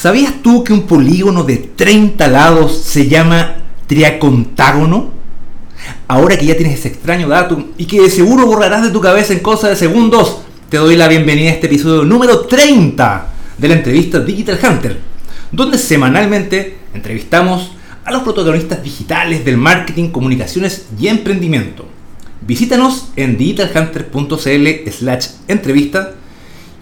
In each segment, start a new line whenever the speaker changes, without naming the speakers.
¿Sabías tú que un polígono de 30 lados se llama triacontágono? Ahora que ya tienes ese extraño dato y que de seguro borrarás de tu cabeza en cosa de segundos, te doy la bienvenida a este episodio número 30 de la entrevista Digital Hunter, donde semanalmente entrevistamos a los protagonistas digitales del marketing, comunicaciones y emprendimiento. Visítanos en digitalhunter.cl slash entrevista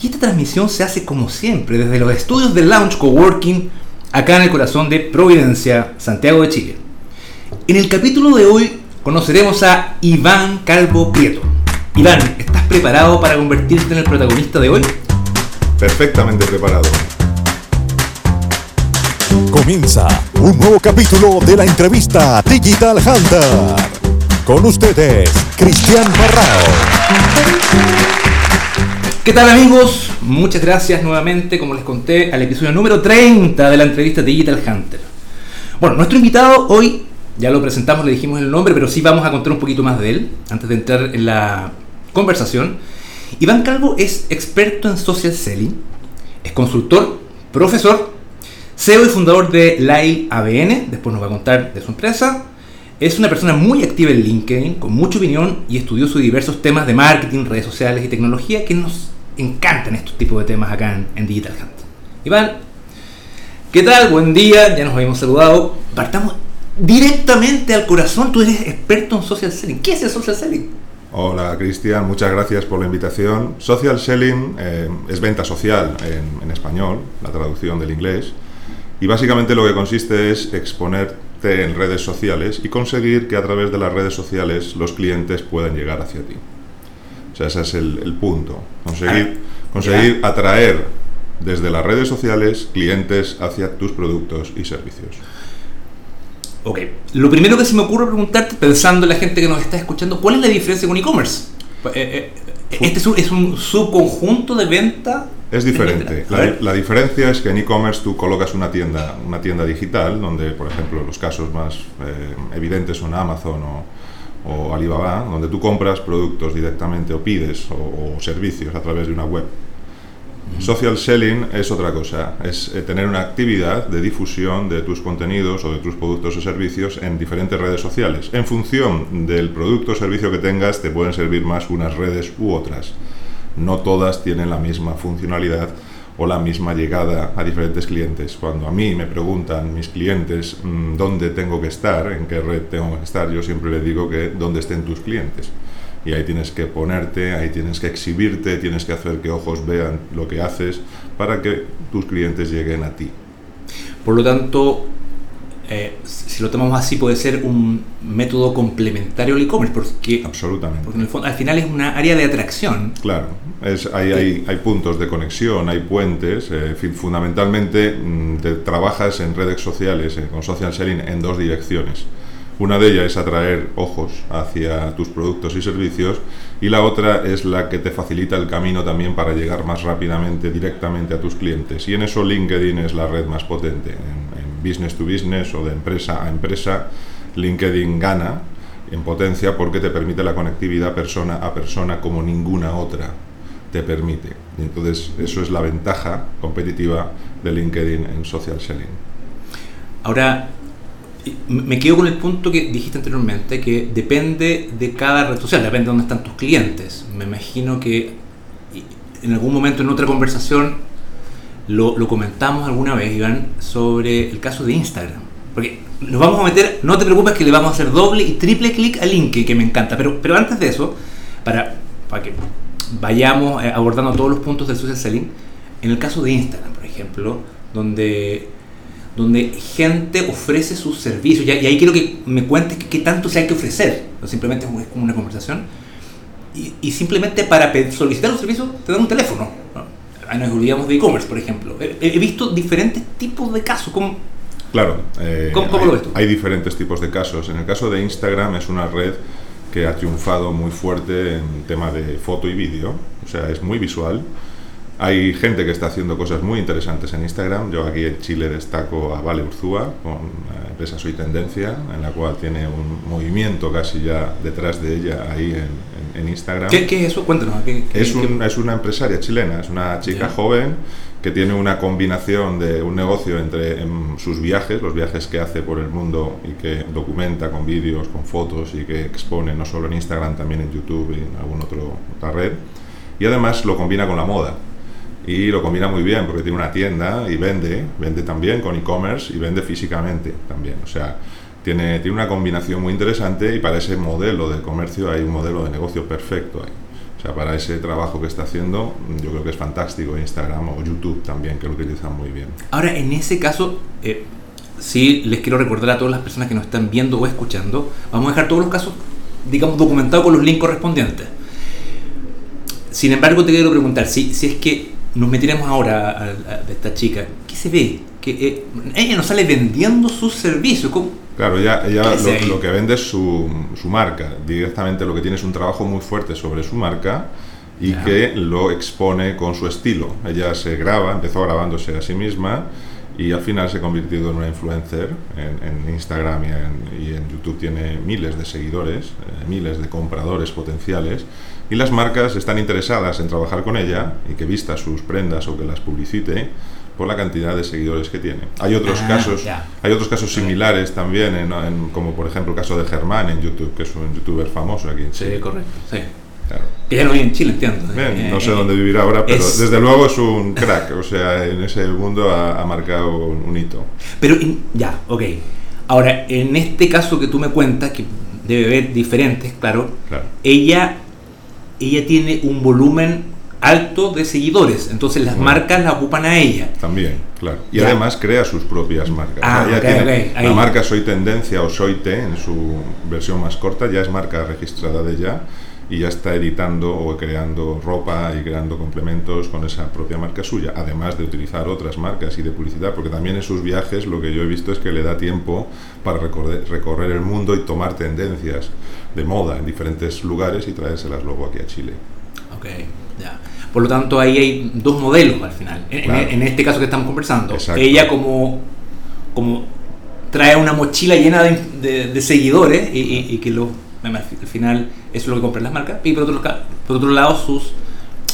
y esta transmisión se hace como siempre desde los estudios del Lounge Coworking acá en el corazón de Providencia, Santiago de Chile. En el capítulo de hoy conoceremos a Iván Calvo Prieto. Iván, ¿estás preparado para convertirte en el protagonista de hoy?
Perfectamente preparado.
Comienza un nuevo capítulo de la entrevista Digital Hunter. Con ustedes, Cristian Barrao.
¿Qué tal amigos? Muchas gracias nuevamente, como les conté, al episodio número 30 de la entrevista Digital Hunter. Bueno, nuestro invitado hoy, ya lo presentamos, le dijimos el nombre, pero sí vamos a contar un poquito más de él antes de entrar en la conversación. Iván Calvo es experto en social selling, es consultor, profesor, CEO y fundador de Lyle ABN, después nos va a contar de su empresa, es una persona muy activa en LinkedIn, con mucha opinión y estudioso de diversos temas de marketing, redes sociales y tecnología que nos encantan estos tipos de temas acá en, Digital Hunt. Iván, ¿qué tal? Buen día, ya nos habíamos saludado. Partamos directamente al corazón, tú eres experto en social selling. ¿Qué es el social selling?
Hola Cristian, muchas gracias por la invitación. Social selling eh, es venta social en, en, español, la traducción del inglés, y básicamente lo que consiste es exponerte en redes sociales y conseguir que a través de las redes sociales los clientes puedan llegar hacia ti sea, ese es el, punto. Conseguir, ah, conseguir atraer desde las redes sociales clientes hacia tus productos y servicios.
Ok, lo primero que se me ocurre preguntarte, pensando en la gente que nos está escuchando, ¿cuál es la diferencia con e-commerce? Eh, eh, ¿Este es un, subconjunto de venta?
Es diferente. La, diferencia es que en e-commerce tú colocas una tienda, una tienda digital, donde, por ejemplo, los casos más eh, evidentes son Amazon o, o Alibaba, donde tú compras productos directamente o pides o, servicios a través de una web. Social selling es otra cosa, es eh, tener una actividad de difusión de tus contenidos o de tus productos o servicios en diferentes redes sociales. En función del producto o servicio que tengas, te pueden servir más unas redes u otras. No todas tienen la misma funcionalidad o la misma llegada a diferentes clientes. Cuando a mí me preguntan mis clientes mm, dónde tengo que estar, en qué red tengo que estar, yo siempre les digo que dónde estén tus clientes. Y ahí tienes que ponerte, ahí tienes que exhibirte, tienes que hacer que ojos vean lo que haces para que tus clientes lleguen a ti.
Por lo tanto, eh, si lo tomamos así, puede ser un método complementario al e-commerce, porque,
Absolutamente.
porque en el fondo, al final es una área de atracción.
Claro, es, hay, hay, hay puntos de conexión, hay puentes. Eh, fundamentalmente, mm, te trabajas en redes sociales, eh, con social selling, en dos direcciones. Una de ellas es atraer ojos hacia tus productos y servicios y la otra es la que te facilita el camino también para llegar más rápidamente directamente a tus clientes. Y en eso LinkedIn es la red más potente. En, en business to business o de empresa a empresa, LinkedIn gana en potencia porque te permite la conectividad persona a persona como ninguna otra te permite. Y entonces eso es la ventaja competitiva de LinkedIn en social selling.
Ahora, me quedo con el punto que dijiste anteriormente, que depende de cada red social, depende de dónde están tus clientes. Me imagino que en algún momento en otra conversación lo, comentamos alguna vez, Iván, sobre el caso de Instagram. Porque nos vamos a meter, no te preocupes que le vamos a hacer doble y triple clic al link, que me encanta. Pero, pero antes de eso, para, para que vayamos eh, abordando todos los puntos del social selling, en el caso de Instagram, por ejemplo, donde donde gente ofrece sus servicios. Y, ahí quiero que me cuentes qué, tanto se hay que ofrecer. No simplemente es como una conversación. Y, simplemente para solicitar un servicio te dan un teléfono. Ahí nos olvidamos de e-commerce, por ejemplo. He, visto diferentes tipos de casos. ¿Cómo,
claro.
Eh, ¿Cómo, hay, lo ves tú?
Hay diferentes tipos de casos. En el caso de Instagram es una red que ha triunfado muy fuerte en tema de foto y vídeo. O sea, es muy visual hay gente que está haciendo cosas muy interesantes en Instagram. Yo aquí en Chile destaco a Vale Urzúa con la empresa Soy Tendencia, en la cual tiene un movimiento casi ya detrás de ella ahí en, Instagram.
¿Qué, es eso? Cuéntanos.
es, es, una empresaria chilena, es una chica joven que tiene una combinación de un negocio entre sus viajes, los viajes que hace por el mundo y que documenta con vídeos, con fotos y que expone no solo en Instagram, también en YouTube y en alguna otra red. Y además lo combina con la moda. Y lo combina muy bien porque tiene una tienda y vende, vende también con e-commerce y vende físicamente también. O sea, tiene, tiene una combinación muy interesante y para ese modelo de comercio hay un modelo de negocio perfecto ahí. O sea, para ese trabajo que está haciendo, yo creo que es fantástico Instagram o YouTube también, que lo utilizan muy bien.
Ahora, en ese caso, eh, sí les quiero recordar a todas las personas que nos están viendo o escuchando, vamos a dejar todos los casos, digamos, documentados con los links correspondientes. Sin embargo, te quiero preguntar, si, si es que nos metiremos ahora a, esta chica, ¿qué se ve? Que eh, ella nos sale vendiendo sus servicios. ¿Cómo?
Claro, ella, lo, que vende es su, su, marca. Directamente lo que tiene es un trabajo muy fuerte sobre su marca y que lo expone con su estilo. Ella se graba, empezó grabándose a sí misma y al final se ha convertido en una influencer. En, Instagram y en, YouTube tiene miles de seguidores, eh, miles de compradores potenciales y las marcas están interesadas en trabajar con ella y que vista sus prendas o que las publicite por la cantidad de seguidores que tiene. Hay otros ah, casos, hay otros casos similares también, en, como por ejemplo el caso de Germán en YouTube, que es un youtuber famoso aquí en
Chile. Sí, correcto, sí. Que ya no vive en Chile, entiendo.
Bien, no sé dónde vivirá ahora, pero desde luego es un crack, o sea, en ese mundo ha, marcado un, hito.
Pero ya, ok. Ahora, en este caso que tú me cuentas, que debe haber diferentes, claro, claro. ella ella tiene un volumen alto de seguidores, entonces las marcas la ocupan a ella.
También, claro. Y además crea sus propias marcas. Ah, la marca Soy Tendencia o Soy Te en su versión más corta ya es marca registrada de ella y ya está editando o creando ropa y creando complementos con esa propia marca suya, además de utilizar otras marcas y de publicidad, porque también en sus viajes lo que yo he visto es que le da tiempo para recorrer, recorrer el mundo y tomar tendencias de moda en diferentes lugares y traérselas luego aquí a Chile.
Ok, ya. Por lo tanto, ahí hay dos modelos al final. En, este caso que estamos conversando. Ella como, como trae una mochila llena de, seguidores y, que lo, al final eso es lo que compran las marcas. Y por otro, por otro lado, sus,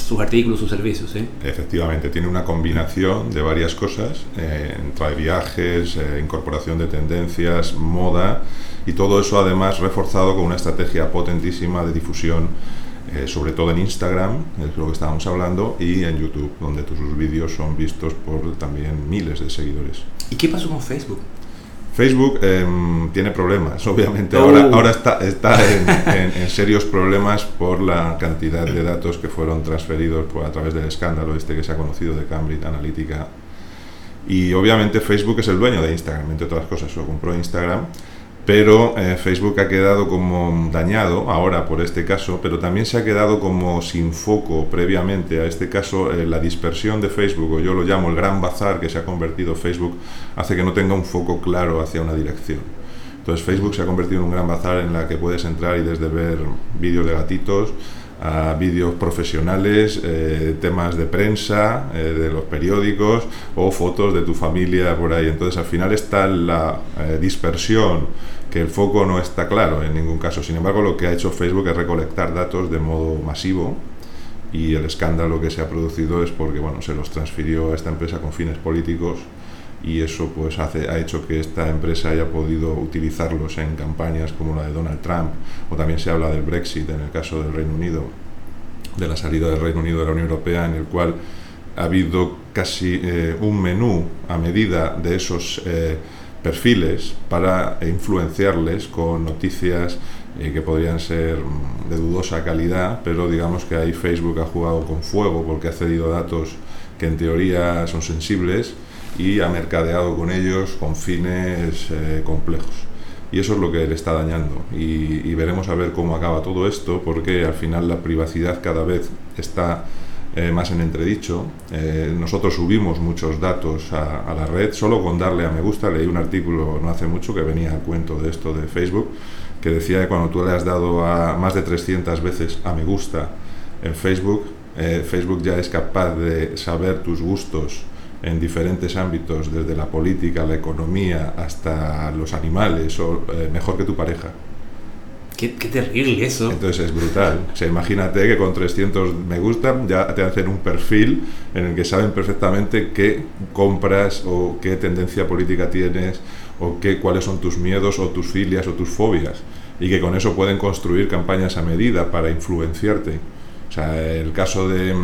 sus artículos, sus servicios. ¿sí?
Efectivamente, tiene una combinación de varias cosas. Eh, trae viajes, eh, incorporación de tendencias, moda y todo eso además reforzado con una estrategia potentísima de difusión eh, sobre todo en Instagram, es lo que estábamos hablando, y en YouTube, donde sus vídeos son vistos por también miles de seguidores.
¿Y qué pasó con Facebook?
Facebook em, tiene problemas, obviamente. Ahora, oh. ahora está, está en, serios problemas por la cantidad de datos que fueron transferidos a través del escándalo este que se ha conocido de Cambridge Analytica. Y obviamente Facebook es el dueño de Instagram, entre otras cosas, lo compró Instagram pero eh, Facebook ha quedado como dañado ahora por este caso, pero también se ha quedado como sin foco previamente a este caso. Eh, la dispersión de Facebook, o yo lo llamo el gran bazar que se ha convertido Facebook, hace que no tenga un foco claro hacia una dirección. Entonces Facebook se ha convertido en un gran bazar en la que puedes entrar y desde ver vídeos de gatitos a vídeos profesionales, eh, temas de prensa, de los periódicos o fotos de tu familia por ahí. Entonces al final está la dispersión que el foco no está claro en ningún caso. Sin embargo, lo que ha hecho Facebook es recolectar datos de modo masivo y el escándalo que se ha producido es porque bueno, se los transfirió a esta empresa con fines políticos y eso pues hace, ha hecho que esta empresa haya podido utilizarlos en campañas como la de Donald Trump o también se habla del Brexit en el caso del Reino Unido, de la salida del Reino Unido de la Unión Europea en el cual ha habido casi eh, un menú a medida de esos eh, perfiles para influenciarles con noticias eh, que podrían ser mm, de dudosa calidad, pero digamos que ahí Facebook ha jugado con fuego porque ha cedido datos que en teoría son sensibles y ha mercadeado con ellos con fines eh, complejos. Y eso es lo que le está dañando. Y, veremos a ver cómo acaba todo esto, porque al final la privacidad cada vez está eh, más en entredicho. Eh, nosotros subimos muchos datos a, la red, solo con darle a me gusta. Leí un artículo no hace mucho que venía al cuento de esto de Facebook, que decía que cuando tú le has dado a más de 300 veces a me gusta en Facebook, Facebook ya es capaz de saber tus gustos en diferentes ámbitos, desde la política, la economía, hasta los animales, o mejor que tu pareja.
Qué, terrible eso.
Entonces es brutal. O sea, imagínate que con 300 me gusta ya te hacen un perfil en el que saben perfectamente qué compras o qué tendencia política tienes o qué, cuáles son tus miedos o tus filias o tus fobias. Y que con eso pueden construir campañas a medida para influenciarte. O sea, el caso de,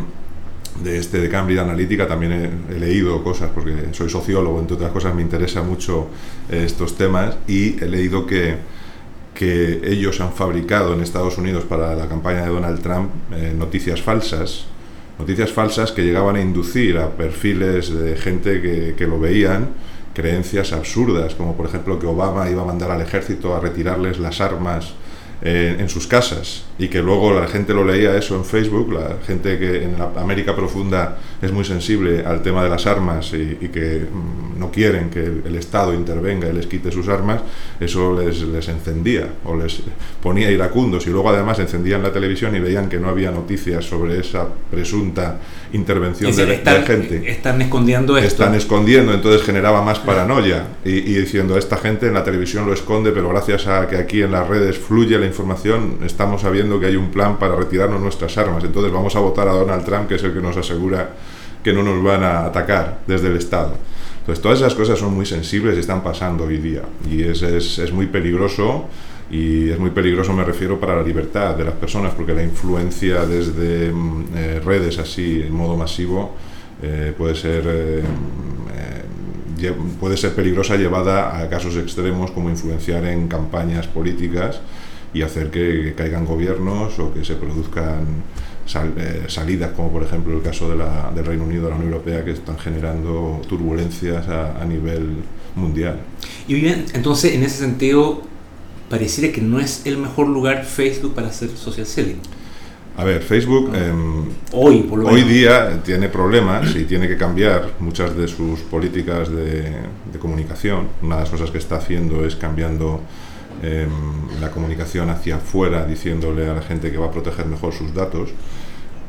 de este de Cambridge Analytica también he, leído cosas porque soy sociólogo, entre otras cosas me interesa mucho eh, estos temas y he leído que que ellos han fabricado en Estados Unidos para la campaña de Donald Trump eh, noticias falsas, noticias falsas que llegaban a inducir a perfiles de gente que, que, lo veían creencias absurdas, como por ejemplo que Obama iba a mandar al ejército a retirarles las armas eh, en sus casas y que luego la gente lo leía eso en Facebook, la gente que en la América profunda es muy sensible al tema de las armas y, que mm, no quieren que el, Estado intervenga y les quite sus armas, eso les, les encendía o les ponía iracundos y luego además encendían la televisión y veían que no había noticias sobre esa presunta intervención de, la gente.
Están escondiendo esto.
Están escondiendo, entonces generaba más paranoia y, y diciendo, esta gente en la televisión lo esconde, pero gracias a que aquí en las redes fluye la información, estamos sabiendo que hay un plan para retirarnos nuestras armas. Entonces vamos a votar a Donald Trump, que es el que nos asegura que no nos van a atacar desde el Estado. Entonces todas esas cosas son muy sensibles y están pasando hoy día. Y es, es, es muy peligroso y es muy peligroso me refiero para la libertad de las personas porque la influencia desde mm, eh, redes así en modo masivo eh, puede ser eh, puede ser peligrosa llevada a casos extremos como influenciar en campañas políticas y hacer que, caigan gobiernos o que se produzcan eh, salidas, como por ejemplo el caso de la, del Reino Unido a la Unión Europea, que están generando turbulencias a, nivel mundial.
Y bien, entonces en ese sentido, pareciera que no es el mejor lugar Facebook para hacer social selling.
A ver, Facebook em,
hoy,
hoy día tiene problemas y tiene que cambiar muchas de sus políticas de, de comunicación. Una de las cosas que está haciendo es cambiando Em, la comunicación hacia afuera diciéndole a la gente que va a proteger mejor sus datos.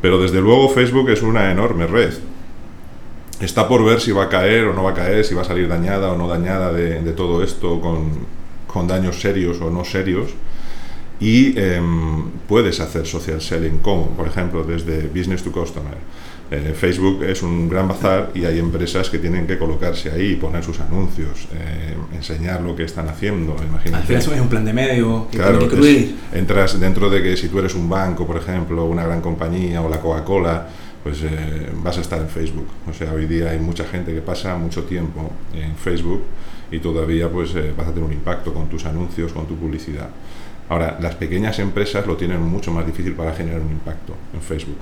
Pero desde luego Facebook es una enorme red. Está por ver si va a caer o no va a caer, si va a salir dañada o no dañada de, todo esto con, con, daños serios o no serios. Y em, puedes hacer social selling como, por ejemplo, desde business to customer eh, Facebook es un gran bazar y hay empresas que tienen que colocarse ahí, poner sus anuncios, eh, enseñar lo que están haciendo.
Imagínate. eso es un plan de medio
que claro, que entras dentro de que si tú eres un banco, por ejemplo, una gran compañía o la Coca-Cola, pues eh, vas a estar en Facebook. O sea, hoy día hay mucha gente que pasa mucho tiempo en Facebook y todavía pues vas a tener un impacto con tus anuncios, con tu publicidad. Ahora, las pequeñas empresas lo tienen mucho más difícil para generar un impacto en Facebook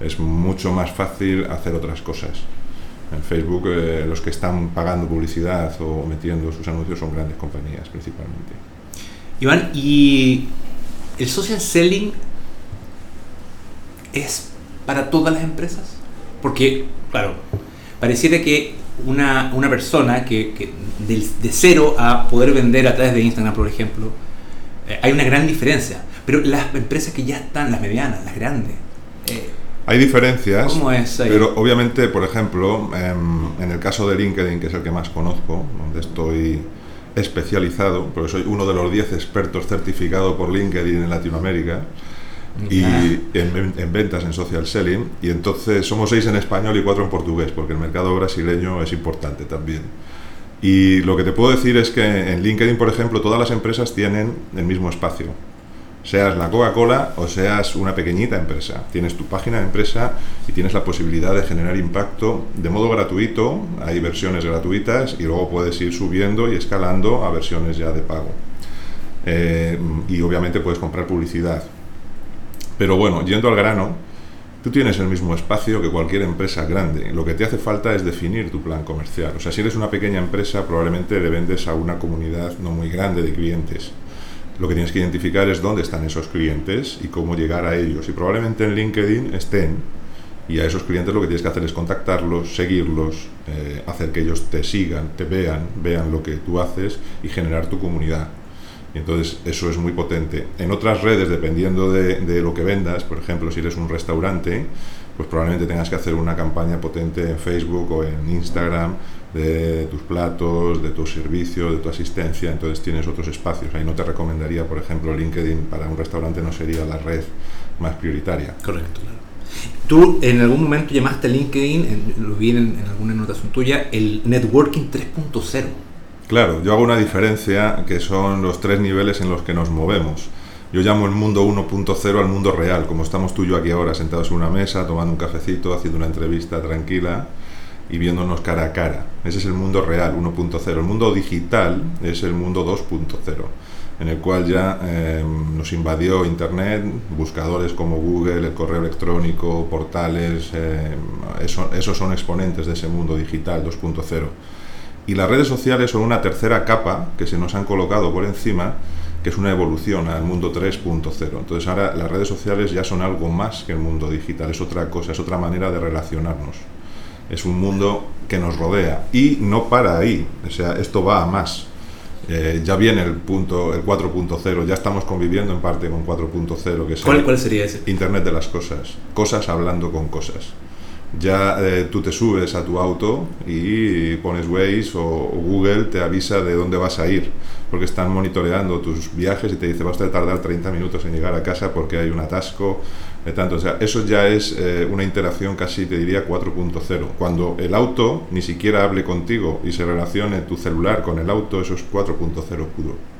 es mucho más fácil hacer otras cosas. En Facebook eh, los que están pagando publicidad o metiendo sus anuncios son grandes compañías principalmente.
Iván, ¿y el social selling es para todas las empresas? Porque, claro, pareciera que una, una persona que, que de, cero a poder vender a través de Instagram, por ejemplo, eh, hay una gran diferencia. Pero las empresas que ya están, las medianas, las grandes,
eh, hay diferencias,
¿Cómo es
pero obviamente, por ejemplo, em, en, el caso de LinkedIn, que es el que más conozco, donde estoy especializado, porque soy uno de los 10 expertos certificados por LinkedIn en Latinoamérica y en, ventas en social selling, y entonces somos seis en español y cuatro en portugués, porque el mercado brasileño es importante también. Y lo que te puedo decir es que en LinkedIn, por ejemplo, todas las empresas tienen el mismo espacio seas la Coca-Cola o seas una pequeñita empresa. Tienes tu página de empresa y tienes la posibilidad de generar impacto de modo gratuito. Hay versiones gratuitas y luego puedes ir subiendo y escalando a versiones ya de pago. Eh, y obviamente puedes comprar publicidad. Pero bueno, yendo al grano, tú tienes el mismo espacio que cualquier empresa grande. Lo que te hace falta es definir tu plan comercial. O sea, si eres una pequeña empresa, probablemente le vendes a una comunidad no muy grande de clientes lo que tienes que identificar es dónde están esos clientes y cómo llegar a ellos. Y probablemente en LinkedIn estén. Y a esos clientes lo que tienes que hacer es contactarlos, seguirlos, eh, hacer que ellos te sigan, te vean, vean lo que tú haces y generar tu comunidad. Y entonces eso es muy potente. En otras redes, dependiendo de, de, lo que vendas, por ejemplo, si eres un restaurante, pues probablemente tengas que hacer una campaña potente en Facebook o en Instagram de tus platos, de tu servicio, de tu asistencia, entonces tienes otros espacios. Ahí no te recomendaría, por ejemplo, LinkedIn para un restaurante no sería la red más prioritaria.
Correcto, claro. Tú en algún momento llamaste a LinkedIn, lo vi en, alguna anotación tuya, el Networking 3.0.
Claro, yo hago una diferencia que son los tres niveles en los que nos movemos. Yo llamo el mundo 1.0 al mundo real, como estamos tú y yo aquí ahora, sentados en una mesa, tomando un cafecito, haciendo una entrevista tranquila y viéndonos cara a cara. Ese es el mundo real, 1.0. El mundo digital es el mundo 2.0, en el cual ya eh, nos invadió Internet, buscadores como Google, el correo electrónico, portales, eh, esos son exponentes de ese mundo digital 2.0. Y las redes sociales son una tercera capa que se nos han colocado por encima, que es una evolución al mundo 3.0. Entonces ahora las redes sociales ya son algo más que el mundo digital, es otra cosa, es otra manera de relacionarnos es un mundo que nos rodea y no para ahí, o sea, esto va a más. Eh, ya viene el punto, el 4.0, ya estamos conviviendo en parte con 4.0, que es
¿Cuál, sería ese?
Internet de las cosas, cosas hablando con cosas. Ya eh, tú te subes a tu auto y pones Waze o, Google te avisa de dónde vas a ir, porque están monitoreando tus viajes y te dice vas a tardar 30 minutos en llegar a casa porque hay un atasco tanto. O sea, eso ya es eh, una interacción casi, te diría, 4.0. Cuando el auto ni siquiera hable contigo y se relacione tu celular con el auto, eso es 4.0 puro.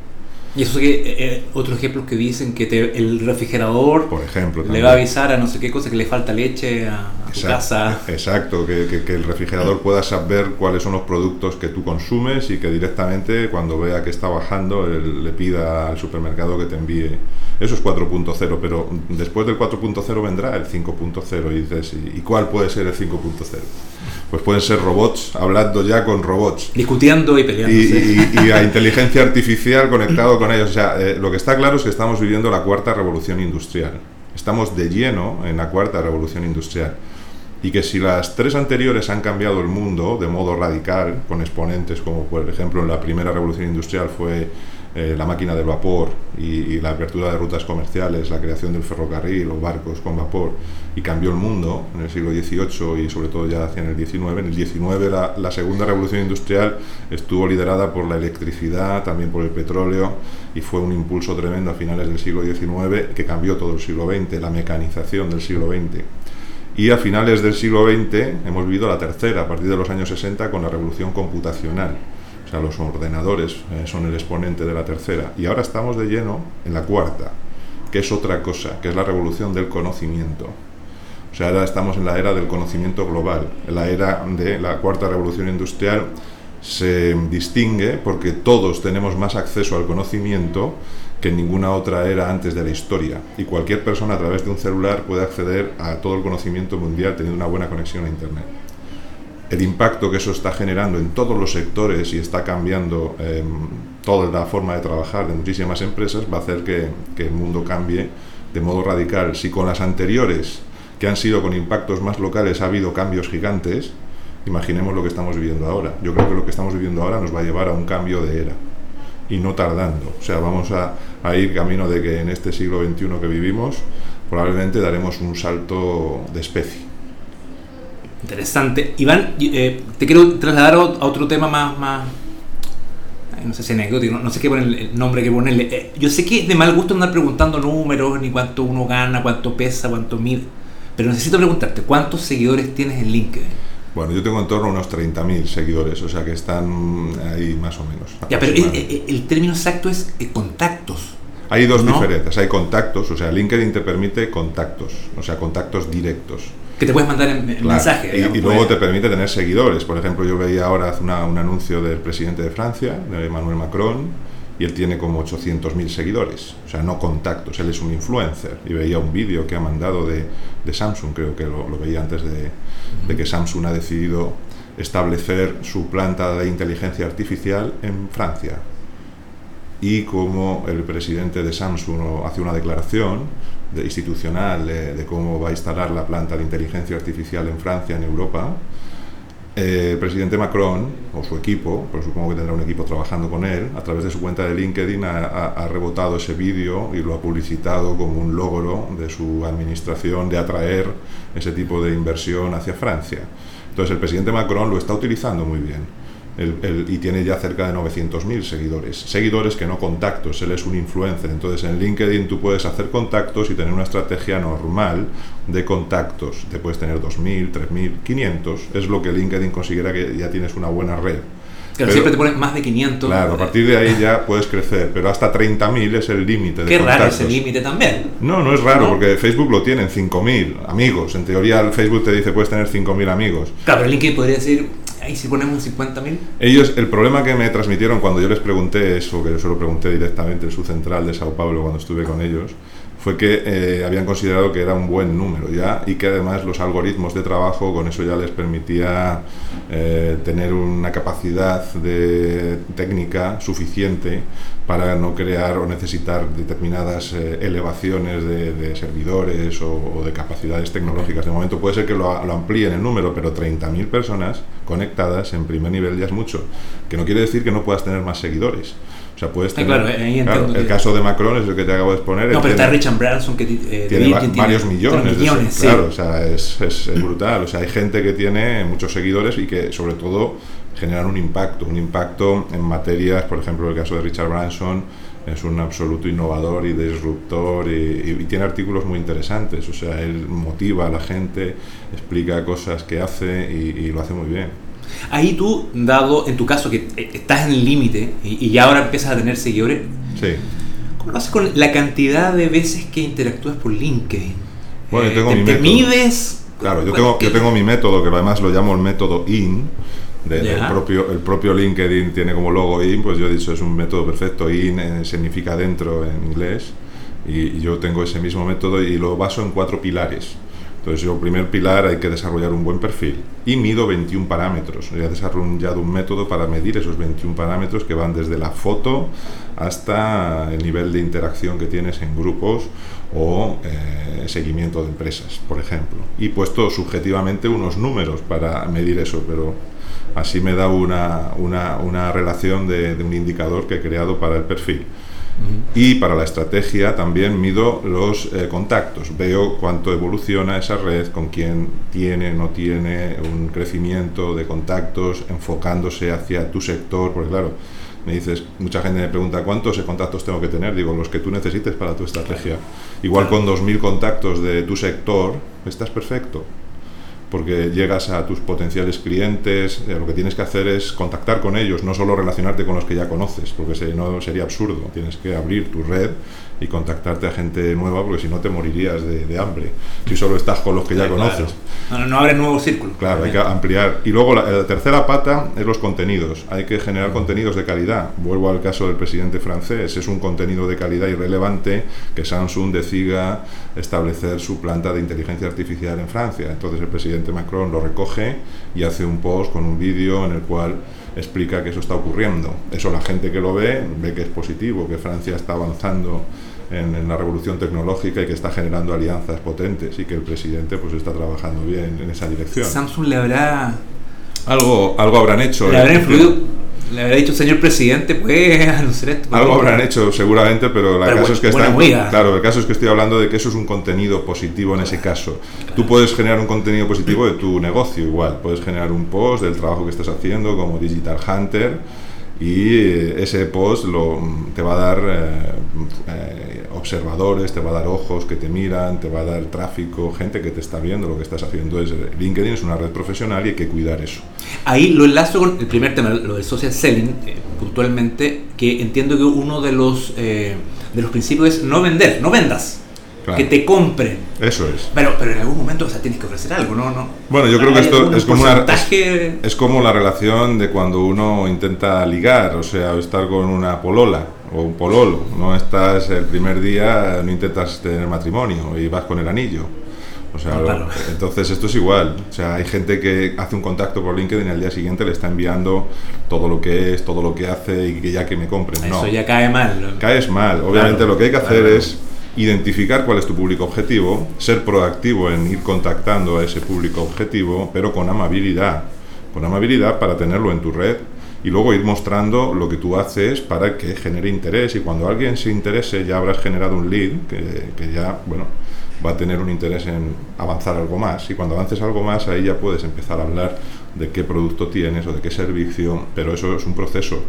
Y eso que eh, eh, otros ejemplos que dicen que el refrigerador
Por ejemplo,
le va a avisar a no sé qué cosa que le falta leche a, tu casa.
Exacto, que, que, el refrigerador pueda saber cuáles son los productos que tú consumes y que directamente cuando vea que está bajando le pida al supermercado que te envíe. Eso es 4.0, pero después del 4.0 vendrá el 5.0 y dices, ¿y cuál puede ser el 5.0? pues pueden ser robots hablando ya con robots.
Discutiendo y peleando.
Y, y, a inteligencia artificial conectado con ellos. O sea, eh, lo que está claro es que estamos viviendo la cuarta revolución industrial. Estamos de lleno en la cuarta revolución industrial. Y que si las tres anteriores han cambiado el mundo de modo radical, con exponentes como por ejemplo en la primera revolución industrial fue eh, la máquina del vapor y, la apertura de rutas comerciales, la creación del ferrocarril o barcos con vapor, y cambió el mundo en el siglo XVIII y sobre todo ya hacia el XIX. En el XIX la, la segunda revolución industrial estuvo liderada por la electricidad, también por el petróleo, y fue un impulso tremendo a finales del siglo XIX que cambió todo el siglo XX, la mecanización del siglo XX. Y a finales del siglo XX hemos vivido la tercera, a partir de los años 60, con la revolución computacional o sea, los ordenadores eh, son el exponente de la tercera. Y ahora estamos de lleno en la cuarta, que es otra cosa, que es la revolución del conocimiento. O sea, ahora estamos en la era del conocimiento global. la era de la cuarta revolución industrial se distingue porque todos tenemos más acceso al conocimiento que en ninguna otra era antes de la historia. Y cualquier persona a través de un celular puede acceder a todo el conocimiento mundial teniendo una buena conexión a Internet el impacto que eso está generando en todos los sectores y está cambiando em, toda la forma de trabajar de muchísimas empresas va a hacer que, el mundo cambie de modo radical. Si con las anteriores, que han sido con impactos más locales, ha habido cambios gigantes, imaginemos lo que estamos viviendo ahora. Yo creo que lo que estamos viviendo ahora nos va a llevar a un cambio de era y no tardando. O sea, vamos a, a ir camino de que en este siglo XXI que vivimos probablemente daremos un salto de especie.
Interesante. Iván, eh, te quiero trasladar a otro tema más, más no sé si anecdótico, no, sé qué poner el nombre que ponerle. Eh, yo sé que es de mal gusto andar preguntando números, ni cuánto uno gana, cuánto pesa, cuánto mide, pero necesito preguntarte, ¿cuántos seguidores tienes en LinkedIn?
Bueno, yo tengo en torno a unos 30.000 seguidores, o sea que están ahí más o menos.
Ya, pero el, término exacto es eh, contactos.
Hay dos diferencias, hay contactos, o sea, LinkedIn te permite contactos, o sea, contactos directos
que te puedes mandar en, mensaje.
y, luego te permite tener seguidores. Por ejemplo, yo veía ahora un anuncio del presidente de Francia, de Emmanuel Macron, y él tiene como 800.000 seguidores, o sea, no contactos, él es un influencer. Y veía un vídeo que ha mandado de, Samsung, creo que lo, veía antes de, de, que Samsung ha decidido establecer su planta de inteligencia artificial en Francia. Y como el presidente de Samsung hace una declaración, de, institucional de, cómo va a instalar la planta de inteligencia artificial en Francia, en Europa, eh, el presidente Macron, o su equipo, pero supongo que tendrá un equipo trabajando con él, a través de su cuenta de LinkedIn ha, rebotado ese vídeo y lo ha publicitado como un logro de su administración de atraer ese tipo de inversión hacia Francia. Entonces el presidente Macron lo está utilizando muy bien y tiene ya cerca de 900.000 seguidores. Seguidores que no contactos, él es un influencer. Entonces en LinkedIn tú puedes hacer contactos y tener una estrategia normal de contactos. Te puedes tener 2.000, 3.000, 500. Es lo que LinkedIn considera que ya tienes una buena red.
Claro, siempre te pones más de 500.
Claro, a partir de ahí ya puedes crecer, pero hasta 30.000 es el límite.
Qué raro ese límite también.
No, no es raro, porque Facebook lo tiene en 5.000 amigos. En teoría, el Facebook te dice puedes tener 5.000 amigos.
Claro, pero LinkedIn podría decir, ¿y si ponemos 50.000?
Ellos, el problema que me transmitieron cuando yo les pregunté eso, que yo se lo pregunté directamente en su central de Sao Paulo cuando estuve con ellos, fue que eh, habían considerado que era un buen número ya y que además los algoritmos de trabajo con eso ya les permitía eh, tener una capacidad de técnica suficiente para no crear o necesitar determinadas eh, elevaciones de, servidores o, de capacidades tecnológicas. De momento puede ser que lo, lo amplíen el número, pero 30.000 personas conectadas en primer nivel ya es mucho, que no quiere decir que no puedas tener más seguidores. Sea, puedes tener, el caso de Macron es el que te acabo de exponer.
No, pero está Richard Branson que
eh, tiene varios millones. millones Claro, o sea, es, es, brutal. O sea, hay gente que tiene muchos seguidores y que sobre todo generan un impacto, un impacto en materias, por ejemplo, el caso de Richard Branson es un absoluto innovador y disruptor y, tiene artículos muy interesantes. O sea, él motiva a la gente, explica cosas que hace y lo hace muy bien.
Ahí tú, dado en tu caso que eh, estás en el límite y, ya ahora empiezas a tener seguidores, ¿cómo lo haces con la cantidad de veces que interactúas por LinkedIn?
Bueno, yo tengo
eh,
mi
¿Te mides?
Claro, yo, tengo, yo tengo mi método, que además lo llamo el método IN. el, propio, el propio LinkedIn tiene como logo IN, pues yo he dicho es un método perfecto. IN eh, significa dentro en inglés. y yo tengo ese mismo método y lo baso en cuatro pilares. Entonces, yo, primer pilar, hay que desarrollar un buen perfil. Y mido 21 parámetros. He desarrollado un método para medir esos 21 parámetros que van desde la foto hasta el nivel de interacción que tienes en grupos o eh, seguimiento de empresas, por ejemplo. Y puesto subjetivamente unos números para medir eso, pero así me da una, una, una relación de, de un indicador que he creado para el perfil. Y para la estrategia también mido los eh, contactos, veo cuánto evoluciona esa red, con quién tiene, no tiene un crecimiento de contactos, enfocándose hacia tu sector, porque claro, me dices, mucha gente me pregunta cuántos contactos tengo que tener, digo, los que tú necesites para tu estrategia. Igual con 2.000 contactos de tu sector, estás perfecto porque llegas a tus potenciales clientes, eh, lo que tienes que hacer es contactar con ellos, no solo relacionarte con los que ya conoces, porque si no sería absurdo, tienes que abrir tu red y contactarte a gente nueva, porque si no te morirías de, hambre, si solo estás con los que ya conoces.
No, no abre nuevos círculos.
Claro, hay que ampliar. Y luego la, tercera pata es los contenidos, hay que generar contenidos de calidad. Vuelvo al caso del presidente francés, es un contenido de calidad irrelevante que Samsung decida establecer su planta de inteligencia artificial en Francia. Entonces el presidente Macron lo recoge y hace un post con un vídeo en el cual explica que eso está ocurriendo. Eso la gente que lo ve ve que es positivo, que Francia está avanzando en, la revolución tecnológica y que está generando alianzas potentes y que el presidente pues está trabajando bien en esa dirección.
Samsung le habrá
algo algo habrán hecho.
Le habrá influido le habría dicho, señor presidente, pues anunciar esto.
Algo habrán hecho seguramente, pero, la caso es que claro, el caso es que estoy hablando de que eso es un contenido positivo en ese caso. Tú puedes generar un contenido positivo de tu negocio igual, puedes generar un post del trabajo que estás haciendo como Digital Hunter y ese post lo, te va a dar eh, eh, observadores, te va a dar ojos que te miran, te va a dar tráfico, gente que te está viendo lo que estás haciendo. Entonces, LinkedIn es una red profesional y hay que cuidar eso.
Ahí lo enlazo con el primer tema, lo del social selling, eh, puntualmente, que entiendo que uno de los, de los principios es no vender, no vendas que te compren.
Eso es.
Pero, pero en algún momento, o sea, tienes que ofrecer algo, ¿no? no
bueno, yo creo que esto es como, una, es, como la relación de cuando uno intenta ligar, o sea, estar con una polola o un pololo. No estás el primer día, no intentas tener matrimonio y vas con el anillo. O sea, entonces esto es igual. O sea, hay gente que hace un contacto por LinkedIn y al día siguiente le está enviando todo lo que es, todo lo que hace y que ya que me compren.
Eso ya cae mal.
Caes mal. Obviamente lo que hay que hacer es identificar cuál es tu público objetivo, ser proactivo en ir contactando a ese público objetivo, pero con amabilidad, con amabilidad para tenerlo en tu red y luego ir mostrando lo que tú haces para que genere interés y cuando alguien se interese ya habrás generado un lead que, que ya, bueno, va a tener un interés en avanzar algo más y cuando avances algo más ahí ya puedes empezar a hablar de qué producto tienes o de qué servicio, pero eso es un proceso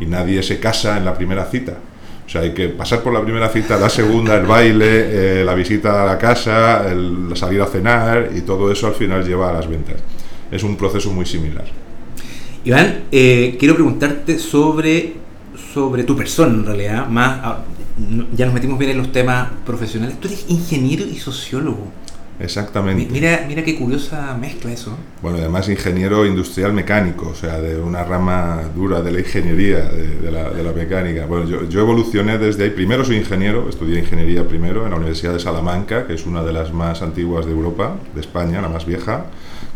y nadie se casa en la primera cita. O sea, hay que pasar por la primera cita, la segunda, el baile, eh, la visita a la casa, el salir a cenar y todo eso al final lleva a las ventas. Es un proceso muy similar.
Iván, eh, quiero preguntarte sobre, sobre tu persona en realidad, más ya nos metimos bien en los temas profesionales. Tú eres ingeniero y sociólogo.
Exactamente.
Mira, mira qué curiosa mezcla eso.
Bueno, además ingeniero industrial mecánico, o sea, de una rama dura de la ingeniería, de, la, de la, mecánica. Bueno, yo, yo, evolucioné desde ahí. Primero soy ingeniero, estudié ingeniería primero en la Universidad de Salamanca, que es una de las más antiguas de Europa, de España, la más vieja.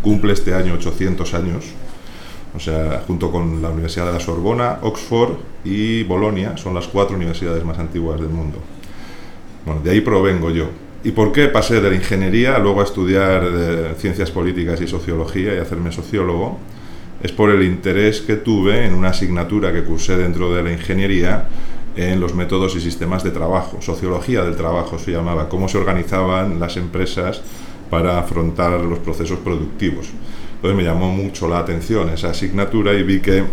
Cumple este año 800 años. O sea, junto con la Universidad de la Sorbona, Oxford y Bolonia, son las cuatro universidades más antiguas del mundo. Bueno, de ahí provengo yo. ¿Y por qué pasé de la ingeniería luego a estudiar eh, ciencias políticas y sociología y hacerme sociólogo? Es por el interés que tuve en una asignatura que cursé dentro de la ingeniería en los métodos y sistemas de trabajo, sociología del trabajo se llamaba, cómo se organizaban las empresas para afrontar los procesos productivos. Entonces me llamó mucho la atención esa asignatura y vi que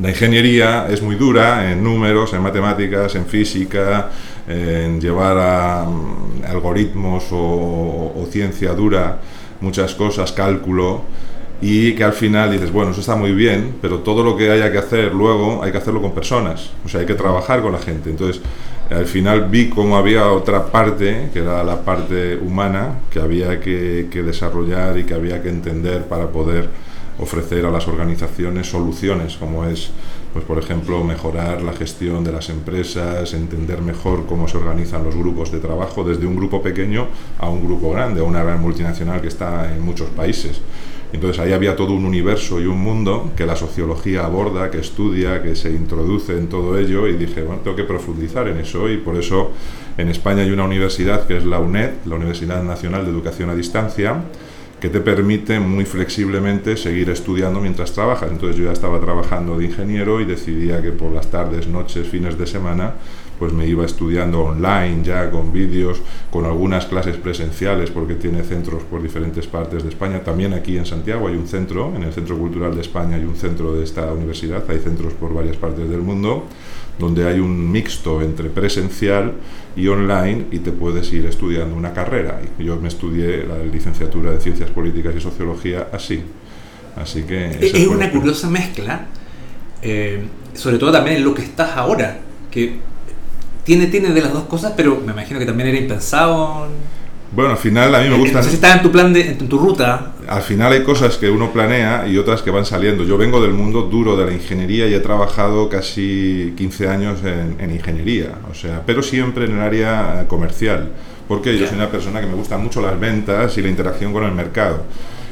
la ingeniería es muy dura en números, en matemáticas, en física, en llevar a mm, algoritmos o, ciencia dura muchas cosas, cálculo, y que al final dices, bueno, eso está muy bien, pero todo lo que haya que hacer luego hay que hacerlo con personas, o sea, hay que trabajar con la gente. Entonces, al final vi cómo había otra parte, que era la parte humana, que había que, que desarrollar y que había que entender para poder ofrecer a las organizaciones soluciones, como es, pues por ejemplo, mejorar la gestión de las empresas, entender mejor cómo se organizan los grupos de trabajo, desde un grupo pequeño a un grupo grande, a una gran multinacional que está en muchos países. Entonces ahí había todo un universo y un mundo que la sociología aborda, que estudia, que se introduce en todo ello y dije, bueno, tengo que profundizar en eso y por eso en España hay una universidad que es la UNED, la Universidad Nacional de Educación a Distancia, que te permite muy flexiblemente seguir estudiando mientras trabajas. Entonces yo ya estaba trabajando de ingeniero y decidía que por las tardes, noches, fines de semana, pues me iba estudiando online ya con vídeos, con algunas clases presenciales porque tiene centros por diferentes partes de España. También aquí en Santiago hay un centro, en el Centro Cultural de España hay un centro de esta universidad, hay centros por varias partes del mundo donde hay un mixto entre presencial y online y te puedes ir estudiando una carrera. Yo me estudié la licenciatura de Ciencias Políticas y Sociología así. Así que...
Es una curiosa mezcla, eh, sobre todo también en lo que estás ahora, que tiene, tiene de las dos cosas, pero me imagino que también era impensado.
Bueno, al final a mí me gusta...
No sé si está en tu plan, de, en tu ruta.
Al final hay cosas que uno planea y otras que van saliendo. Yo vengo del mundo duro de la ingeniería y he trabajado casi 15 años en, ingeniería, o sea, pero siempre en el área comercial, porque yo soy una persona que me gustan mucho las ventas y la interacción con el mercado.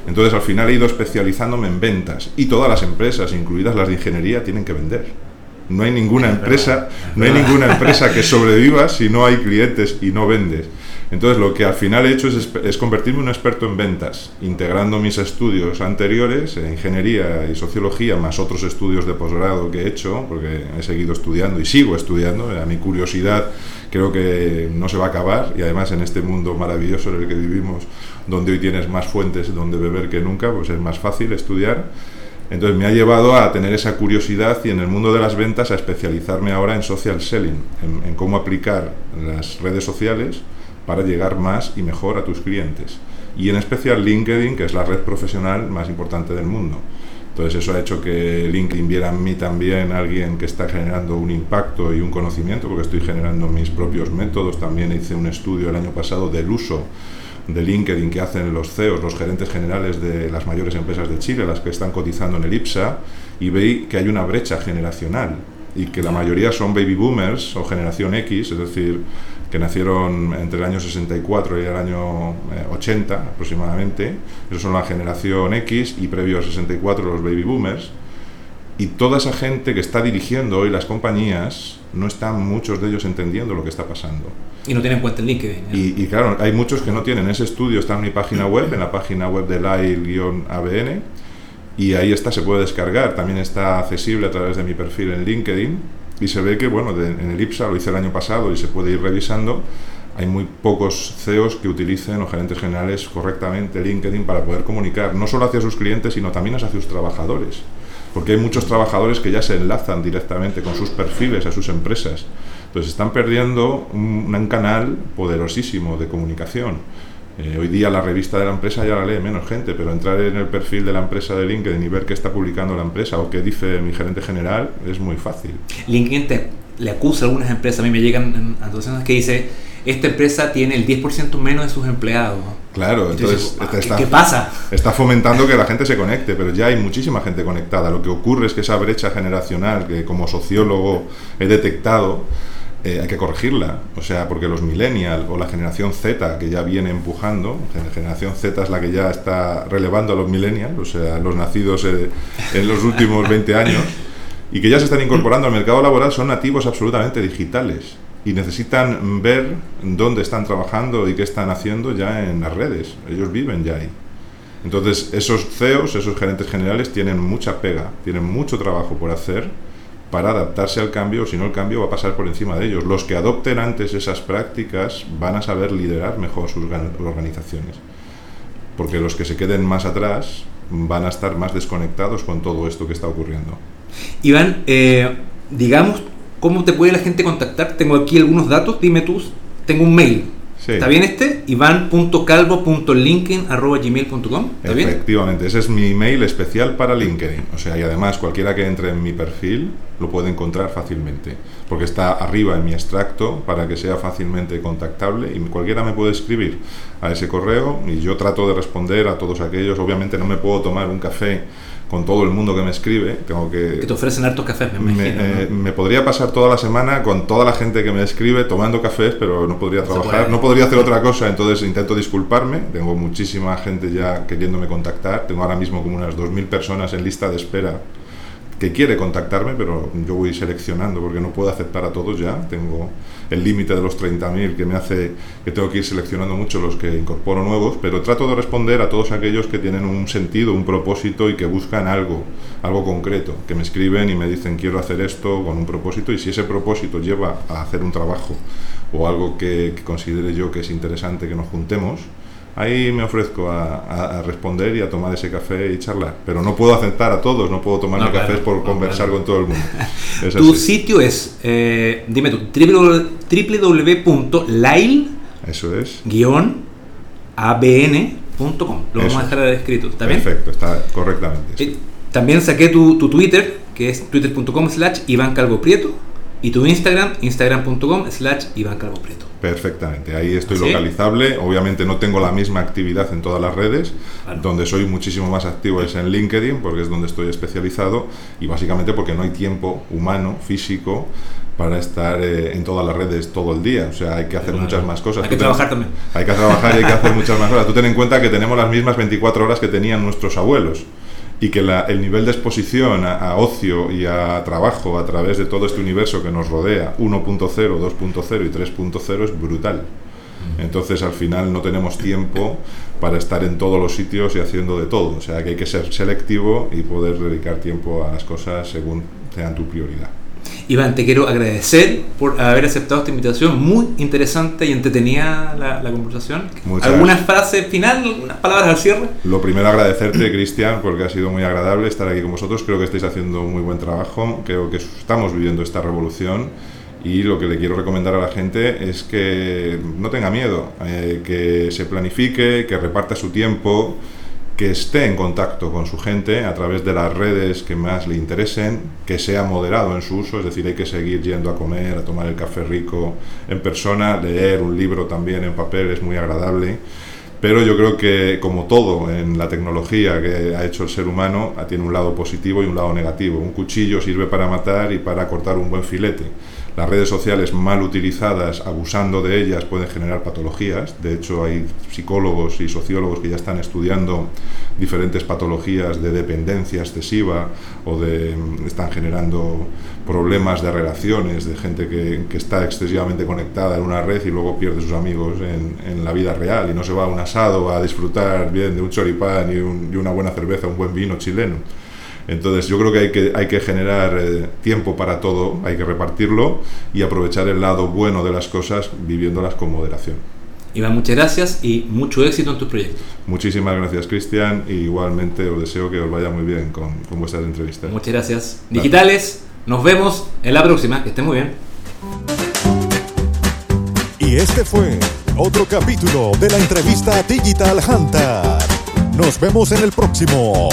Entonces al final he ido especializándome en ventas y todas las empresas, incluidas las de ingeniería, tienen que vender. No hay ninguna empresa, no hay ninguna empresa que sobreviva si no hay clientes y no vendes. Entonces lo que al final he hecho es, convertirme en un experto en ventas, integrando mis estudios anteriores, en ingeniería y sociología, más otros estudios de posgrado que he hecho, porque he seguido estudiando y sigo estudiando. A mi curiosidad creo que no se va a acabar y además en este mundo maravilloso en el que vivimos, donde hoy tienes más fuentes donde beber que nunca, pues es más fácil estudiar. Entonces me ha llevado a tener esa curiosidad y en el mundo de las ventas a especializarme ahora en social selling, en cómo aplicar las redes sociales para llegar más y mejor a tus clientes. Y en especial LinkedIn, que es la red profesional más importante del mundo. Entonces eso ha hecho que LinkedIn viera en mí también alguien que está generando un impacto y un conocimiento, porque estoy generando mis propios métodos. También hice un estudio el año pasado del uso de LinkedIn que hacen los CEOs, los gerentes generales de las mayores empresas de Chile, las que están cotizando en el IPSA, y veí que hay una brecha generacional y que la mayoría son baby boomers o generación X, es decir, que nacieron entre el año 64 y el año 80 eh, aproximadamente. Esos son la generación X y previo al 64 los baby boomers. Y toda esa gente que está dirigiendo hoy las compañías, no están muchos de ellos entendiendo lo que está pasando.
Y no tienen cuenta en LinkedIn.
Y, claro, hay muchos que no tienen. Ese estudio está en mi página web, en la página web de LAIL-ABN, y ahí está, se puede descargar. También está accesible a través de mi perfil en LinkedIn y se ve que, bueno, en el IPSA, lo hice el año pasado y se puede ir revisando, hay muy pocos CEOs que utilicen o gerentes generales correctamente LinkedIn para poder comunicar, no solo hacia sus clientes, sino también hacia sus trabajadores. Porque hay muchos trabajadores que ya se enlazan directamente con sus perfiles a sus empresas. Entonces están perdiendo un, un canal poderosísimo de comunicación. Eh, hoy día la revista de la empresa ya la lee menos gente, pero entrar en el perfil de la empresa de LinkedIn y ver qué está publicando la empresa o qué dice mi gerente general es muy fácil.
LinkedIn te, le acusa a algunas empresas, a mí me llegan anotaciones que dice, esta empresa tiene el 10% menos de sus empleados.
Claro, entonces,
entonces está, ¿qué pasa?
Está fomentando que la gente se conecte, pero ya hay muchísima gente conectada. Lo que ocurre es que esa brecha generacional que como sociólogo he detectado, eh, hay que corregirla. O sea, porque los millennials o la generación Z que ya viene empujando, la generación Z es la que ya está relevando a los millennials, o sea, los nacidos eh, en los últimos 20 años, y que ya se están incorporando al mercado laboral, son nativos absolutamente digitales y necesitan ver dónde están trabajando y qué están haciendo ya en las redes. Ellos viven ya ahí. Entonces, esos CEOs, esos gerentes generales, tienen mucha pega, tienen mucho trabajo por hacer para adaptarse al cambio, si no el cambio va a pasar por encima de ellos. Los que adopten antes esas prácticas van a saber liderar mejor sus organizaciones, porque los que se queden más atrás van a estar más desconectados con todo esto que está ocurriendo.
Iván, eh, digamos, ¿cómo te puede la gente contactar? Tengo aquí algunos datos, dime tú, tengo un mail, ¿Está bien este? iván.calvo.linkedin.gmail.com ¿Está bien?
Efectivamente, ese es mi email especial para LinkedIn. O sea, y además cualquiera que entre en mi perfil lo puede encontrar fácilmente. Porque está arriba en mi extracto para que sea fácilmente contactable y cualquiera me puede escribir a ese correo y yo trato de responder a todos aquellos. Obviamente no me puedo tomar un café con todo el mundo que me escribe. Tengo que,
que te ofrecen hartos cafés, me imagino.
Eh, me, podría pasar toda la semana con toda la gente que me escribe tomando cafés, pero no podría trabajar, no podría hacer otra cosa, entonces intento disculparme. Tengo muchísima gente ya queriéndome contactar. Tengo ahora mismo como unas 2.000 personas en lista de espera que quiere contactarme, pero yo voy seleccionando porque no puedo aceptar a todos ya. Tengo el límite de los 30.000 que me hace que tengo que ir seleccionando mucho los que incorporo nuevos, pero trato de responder a todos aquellos que tienen un sentido, un propósito y que buscan algo, algo concreto, que me escriben y me dicen quiero hacer esto con un propósito y si ese propósito lleva a hacer un trabajo o algo que, que considere yo que es interesante que nos juntemos, ahí me ofrezco a, responder y a tomar ese café y charlar. Pero no puedo aceptar a todos, no puedo tomar café por conversar con todo el mundo.
tu sitio es, eh, dime tú, www.lail
Eso es.
guion abn.com. Lo vamos a dejar escrito, ¿está bien?
Perfecto, está correctamente.
Eh, también saqué tu, tu, Twitter, que es twitter.com slash Iván Calvo Prieto, y tu Instagram, instagram.com slash Iván Calvo Prieto.
Perfectamente, ahí estoy localizable. Obviamente no tengo la misma actividad en todas las redes. Donde soy muchísimo más activo es en LinkedIn, porque es donde estoy especializado y básicamente porque no hay tiempo humano, físico, para estar eh, en todas las redes todo el día. O sea, hay que hacer muchas más cosas.
Hay que trabajar también.
Hay que trabajar y hay que hacer muchas más cosas. Tú ten en cuenta que tenemos las mismas 24 horas que tenían nuestros abuelos y que el nivel de exposición a, ocio y a trabajo a través de todo este universo que nos rodea, 1.0, 2.0 y 3.0, es brutal. Entonces al final no tenemos tiempo para estar en todos los sitios y haciendo de todo. O sea que hay que ser selectivo y poder dedicar tiempo a las cosas según sean tu prioridad.
Iván, te quiero agradecer por haber aceptado esta invitación. Muy interesante y entretenida la, conversación. ¿Alguna frase final, algunas palabras al cierre?
Lo primero, agradecerte, Cristian, porque ha sido muy agradable estar aquí con vosotros. Creo que estáis haciendo un muy buen trabajo. Creo que estamos viviendo esta revolución. Y lo que le quiero recomendar a la gente es que no tenga miedo, eh, que se planifique, que reparta su tiempo que esté en contacto con su gente a través de las redes que más le interesen, que sea moderado en su uso, es decir, hay que seguir yendo a comer, a tomar el café rico en persona, leer un libro también en papel es muy agradable, pero yo creo que como todo en la tecnología que ha hecho el ser humano, tiene un lado positivo y un lado negativo. Un cuchillo sirve para matar y para cortar un buen filete. Las redes sociales mal utilizadas, abusando de ellas, pueden generar patologías. De hecho, hay psicólogos y sociólogos que ya están estudiando diferentes patologías de dependencia excesiva o de están generando problemas de relaciones de gente que, está excesivamente conectada en una red y luego pierde sus amigos en, la vida real y no se va a un asado a disfrutar bien de un choripán y, y una buena cerveza, un buen vino chileno. Entonces yo creo que hay que, hay que generar eh, tiempo para todo, hay que repartirlo y aprovechar el lado bueno de las cosas viviéndolas con moderación.
Iván, muchas gracias y mucho éxito en tus proyectos.
Muchísimas gracias, Cristian, y igualmente os deseo que os vaya muy bien con, con vuestras entrevistas.
Muchas gracias. Digitales, nos vemos en la próxima. Que estén muy bien.
Y este fue otro capítulo de la entrevista Digital Hunter. Nos vemos en el próximo.